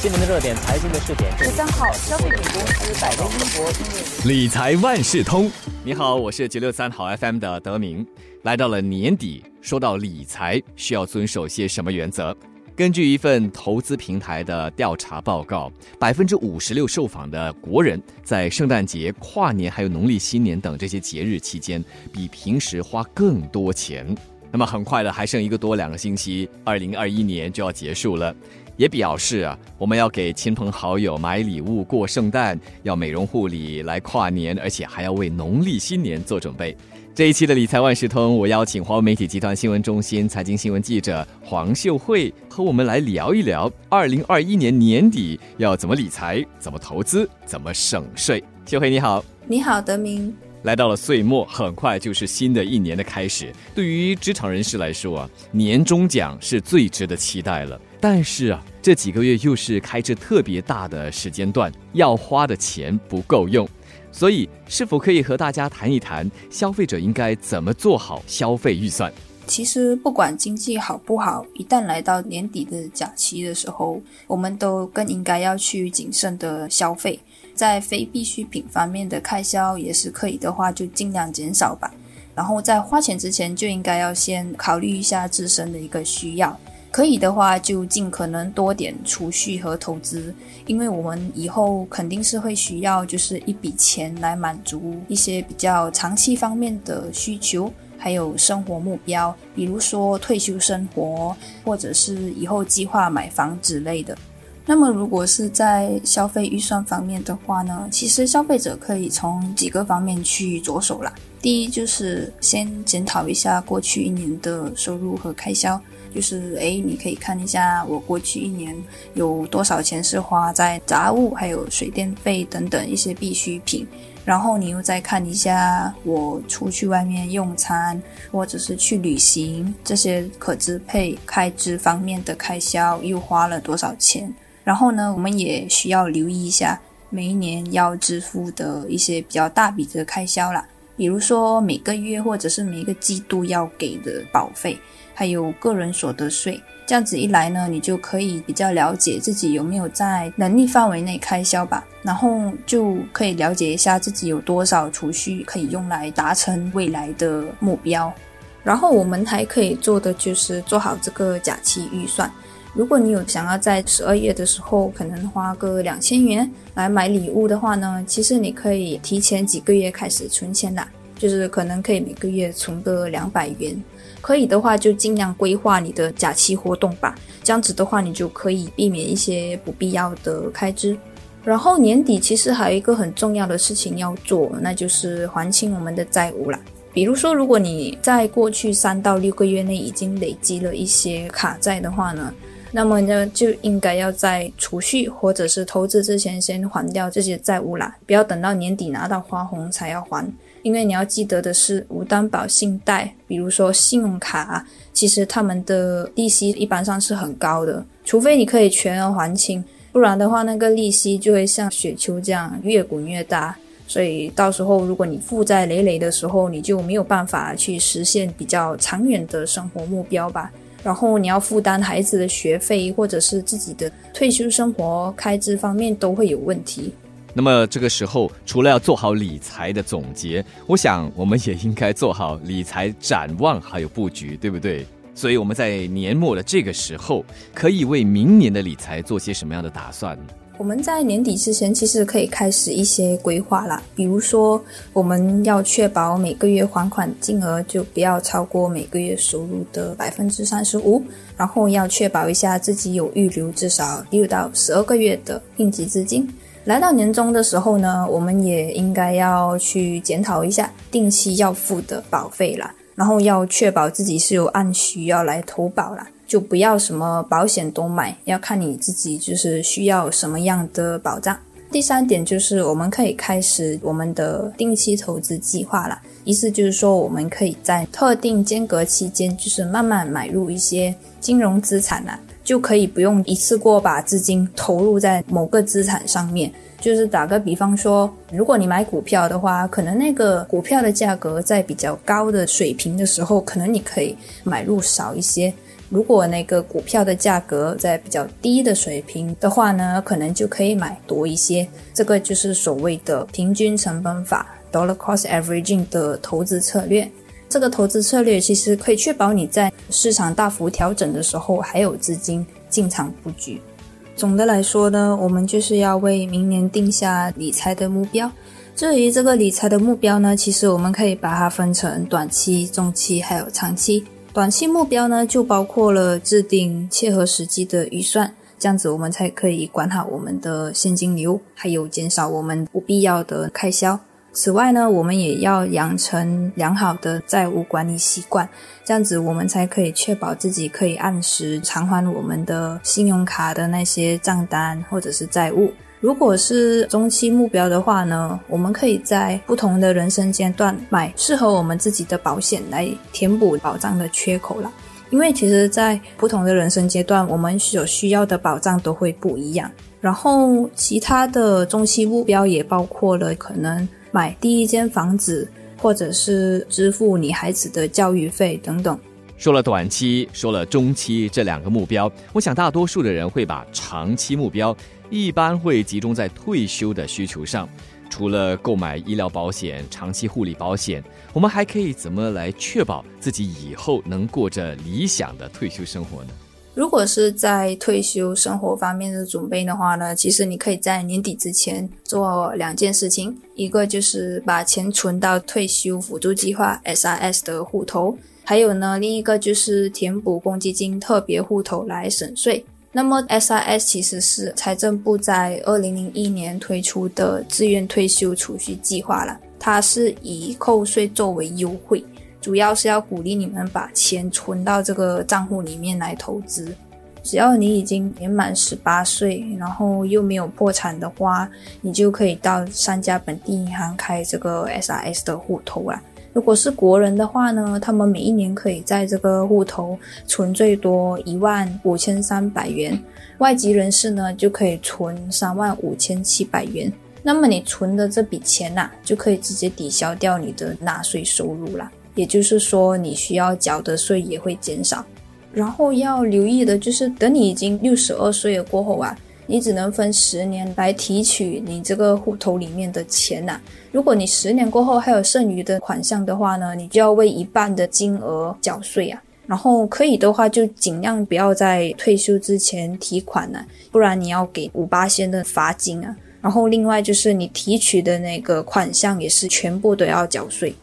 新闻的热点，财经的试点。十三号，消费品公司百威英博理财万事通。你好，我是九六三好 FM 的德明。来到了年底，说到理财，需要遵守些什么原则？根据一份投资平台的调查报告，百分之五十六受访的国人在圣诞节、跨年还有农历新年等这些节日期间，比平时花更多钱。那么很快的，还剩一个多两个星期，二零二一年就要结束了，也表示啊，我们要给亲朋好友买礼物过圣诞，要美容护理来跨年，而且还要为农历新年做准备。这一期的理财万事通，我邀请华为媒体集团新闻中心财经新闻记者黄秀慧和我们来聊一聊，二零二一年年底要怎么理财、怎么投资、怎么省税。秀慧你好，你好，德明。来到了岁末，很快就是新的一年的开始。对于职场人士来说啊，年终奖是最值得期待了。但是啊，这几个月又是开支特别大的时间段，要花的钱不够用。所以，是否可以和大家谈一谈，消费者应该怎么做好消费预算？其实，不管经济好不好，一旦来到年底的假期的时候，我们都更应该要去谨慎的消费。在非必需品方面的开销也是可以的话，就尽量减少吧。然后在花钱之前，就应该要先考虑一下自身的一个需要。可以的话，就尽可能多点储蓄和投资，因为我们以后肯定是会需要，就是一笔钱来满足一些比较长期方面的需求，还有生活目标，比如说退休生活，或者是以后计划买房之类的。那么，如果是在消费预算方面的话呢，其实消费者可以从几个方面去着手啦。第一，就是先检讨一下过去一年的收入和开销，就是诶，你可以看一下我过去一年有多少钱是花在杂物、还有水电费等等一些必需品，然后你又再看一下我出去外面用餐或者是去旅行这些可支配开支方面的开销又花了多少钱。然后呢，我们也需要留意一下每一年要支付的一些比较大笔的开销啦，比如说每个月或者是每一个季度要给的保费，还有个人所得税。这样子一来呢，你就可以比较了解自己有没有在能力范围内开销吧，然后就可以了解一下自己有多少储蓄可以用来达成未来的目标。然后我们还可以做的就是做好这个假期预算。如果你有想要在十二月的时候可能花个两千元来买礼物的话呢，其实你可以提前几个月开始存钱啦，就是可能可以每个月存个两百元，可以的话就尽量规划你的假期活动吧，这样子的话你就可以避免一些不必要的开支。然后年底其实还有一个很重要的事情要做，那就是还清我们的债务啦。比如说，如果你在过去三到六个月内已经累积了一些卡债的话呢？那么呢，就应该要在储蓄或者是投资之前先还掉这些债务啦，不要等到年底拿到花红才要还。因为你要记得的是，无担保信贷，比如说信用卡，其实他们的利息一般上是很高的，除非你可以全额还清，不然的话，那个利息就会像雪球这样越滚越大。所以到时候如果你负债累累的时候，你就没有办法去实现比较长远的生活目标吧。然后你要负担孩子的学费，或者是自己的退休生活开支方面都会有问题。那么这个时候，除了要做好理财的总结，我想我们也应该做好理财展望还有布局，对不对？所以我们在年末的这个时候，可以为明年的理财做些什么样的打算？我们在年底之前其实可以开始一些规划啦，比如说我们要确保每个月还款金额就不要超过每个月收入的百分之三十五，然后要确保一下自己有预留至少六到十二个月的应急资金。来到年终的时候呢，我们也应该要去检讨一下定期要付的保费啦，然后要确保自己是有按需要来投保啦。就不要什么保险都买，要看你自己就是需要什么样的保障。第三点就是我们可以开始我们的定期投资计划了，意思就是说我们可以在特定间隔期间，就是慢慢买入一些金融资产啊，就可以不用一次过把资金投入在某个资产上面。就是打个比方说，如果你买股票的话，可能那个股票的价格在比较高的水平的时候，可能你可以买入少一些。如果那个股票的价格在比较低的水平的话呢，可能就可以买多一些。这个就是所谓的平均成本法 （dollar cost averaging） 的投资策略。这个投资策略其实可以确保你在市场大幅调整的时候还有资金进场布局。总的来说呢，我们就是要为明年定下理财的目标。至于这个理财的目标呢，其实我们可以把它分成短期、中期还有长期。短期目标呢，就包括了制定切合实际的预算，这样子我们才可以管好我们的现金流，还有减少我们不必要的开销。此外呢，我们也要养成良好的债务管理习惯，这样子我们才可以确保自己可以按时偿还我们的信用卡的那些账单或者是债务。如果是中期目标的话呢，我们可以在不同的人生阶段买适合我们自己的保险来填补保障的缺口了。因为其实，在不同的人生阶段，我们所需要的保障都会不一样。然后，其他的中期目标也包括了可能买第一间房子，或者是支付你孩子的教育费等等。说了短期，说了中期这两个目标，我想大多数的人会把长期目标。一般会集中在退休的需求上，除了购买医疗保险、长期护理保险，我们还可以怎么来确保自己以后能过着理想的退休生活呢？如果是在退休生活方面的准备的话呢，其实你可以在年底之前做两件事情，一个就是把钱存到退休辅助计划 （SRS） 的户头，还有呢，另一个就是填补公积金特别户头来省税。那么，SRS 其实是财政部在二零零一年推出的自愿退休储蓄计划了。它是以扣税作为优惠，主要是要鼓励你们把钱存到这个账户里面来投资。只要你已经年满十八岁，然后又没有破产的话，你就可以到三家本地银行开这个 SRS 的户头啊。如果是国人的话呢，他们每一年可以在这个户头存最多一万五千三百元；外籍人士呢，就可以存三万五千七百元。那么你存的这笔钱呐，就可以直接抵消掉你的纳税收入啦。也就是说，你需要缴的税也会减少。然后要留意的就是，等你已经六十二岁了过后啊。你只能分十年来提取你这个户头里面的钱呐。如果你十年过后还有剩余的款项的话呢，你就要为一半的金额缴税啊。然后可以的话，就尽量不要在退休之前提款呢，不然你要给五八仙的罚金啊。然后另外就是你提取的那个款项也是全部都要缴税。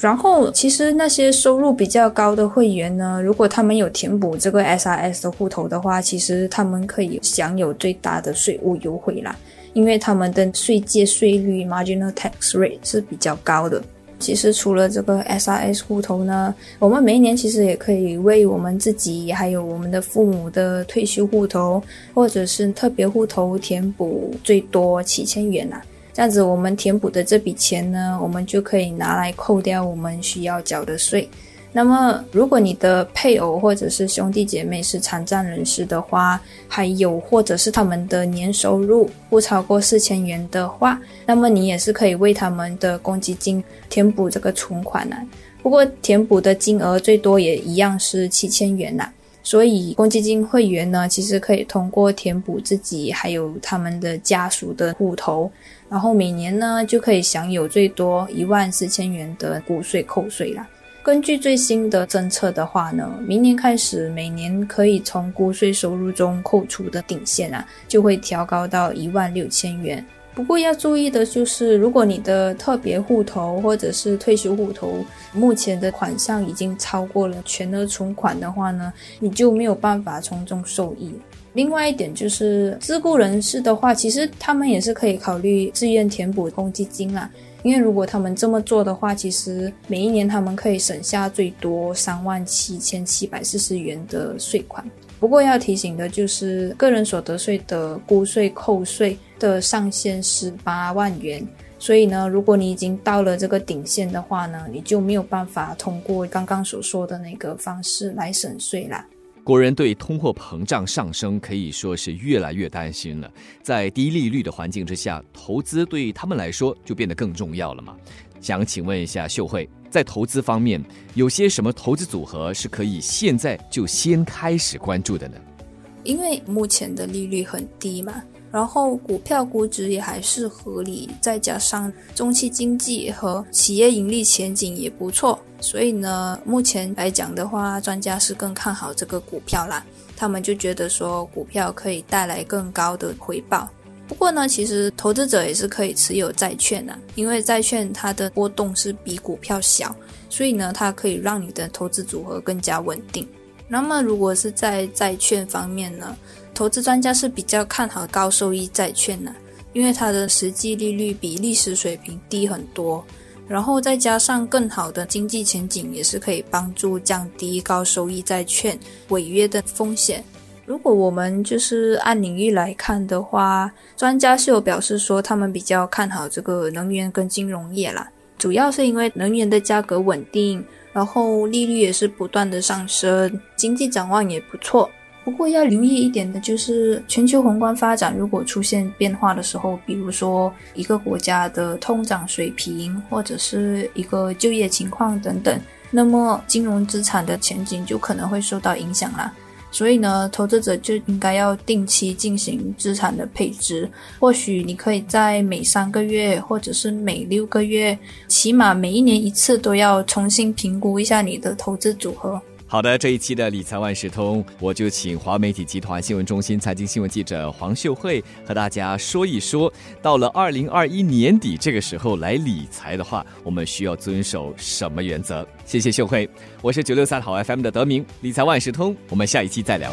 然后，其实那些收入比较高的会员呢，如果他们有填补这个 SRS 的户头的话，其实他们可以享有最大的税务优惠啦，因为他们的税界税率 （marginal tax rate） 是比较高的。其实除了这个 SRS 户头呢，我们每一年其实也可以为我们自己还有我们的父母的退休户头或者是特别户头填补最多七千元啦。这样子，我们填补的这笔钱呢，我们就可以拿来扣掉我们需要缴的税。那么，如果你的配偶或者是兄弟姐妹是残障人士的话，还有或者是他们的年收入不超过四千元的话，那么你也是可以为他们的公积金填补这个存款呢。不过，填补的金额最多也一样是七千元呐。所以，公积金会员呢，其实可以通过填补自己还有他们的家属的户头，然后每年呢就可以享有最多一万四千元的股税扣税啦。根据最新的政策的话呢，明年开始每年可以从股税收入中扣除的顶线啊，就会调高到一万六千元。不过要注意的就是，如果你的特别户头或者是退休户头目前的款项已经超过了全额存款的话呢，你就没有办法从中受益。另外一点就是，自雇人士的话，其实他们也是可以考虑自愿填补公积金啦。因为如果他们这么做的话，其实每一年他们可以省下最多三万七千七百四十元的税款。不过要提醒的就是，个人所得税的估税扣税的上限是八万元，所以呢，如果你已经到了这个顶线的话呢，你就没有办法通过刚刚所说的那个方式来省税啦。国人对通货膨胀上升可以说是越来越担心了，在低利率的环境之下，投资对他们来说就变得更重要了嘛。想请问一下秀慧，在投资方面，有些什么投资组合是可以现在就先开始关注的呢？因为目前的利率很低嘛。然后股票估值也还是合理，再加上中期经济和企业盈利前景也不错，所以呢，目前来讲的话，专家是更看好这个股票啦。他们就觉得说，股票可以带来更高的回报。不过呢，其实投资者也是可以持有债券的，因为债券它的波动是比股票小，所以呢，它可以让你的投资组合更加稳定。那么，如果是在债券方面呢？投资专家是比较看好高收益债券的，因为它的实际利率比历史水平低很多，然后再加上更好的经济前景，也是可以帮助降低高收益债券违约的风险。如果我们就是按领域来看的话，专家是有表示说他们比较看好这个能源跟金融业啦，主要是因为能源的价格稳定，然后利率也是不断的上升，经济展望也不错。不过要留意一点的就是，全球宏观发展如果出现变化的时候，比如说一个国家的通胀水平，或者是一个就业情况等等，那么金融资产的前景就可能会受到影响啦。所以呢，投资者就应该要定期进行资产的配置。或许你可以在每三个月，或者是每六个月，起码每一年一次，都要重新评估一下你的投资组合。好的，这一期的理财万事通，我就请华媒体集团新闻中心财经新闻记者黄秀慧和大家说一说，到了二零二一年底这个时候来理财的话，我们需要遵守什么原则？谢谢秀慧，我是九六三好 FM 的德明，理财万事通，我们下一期再聊。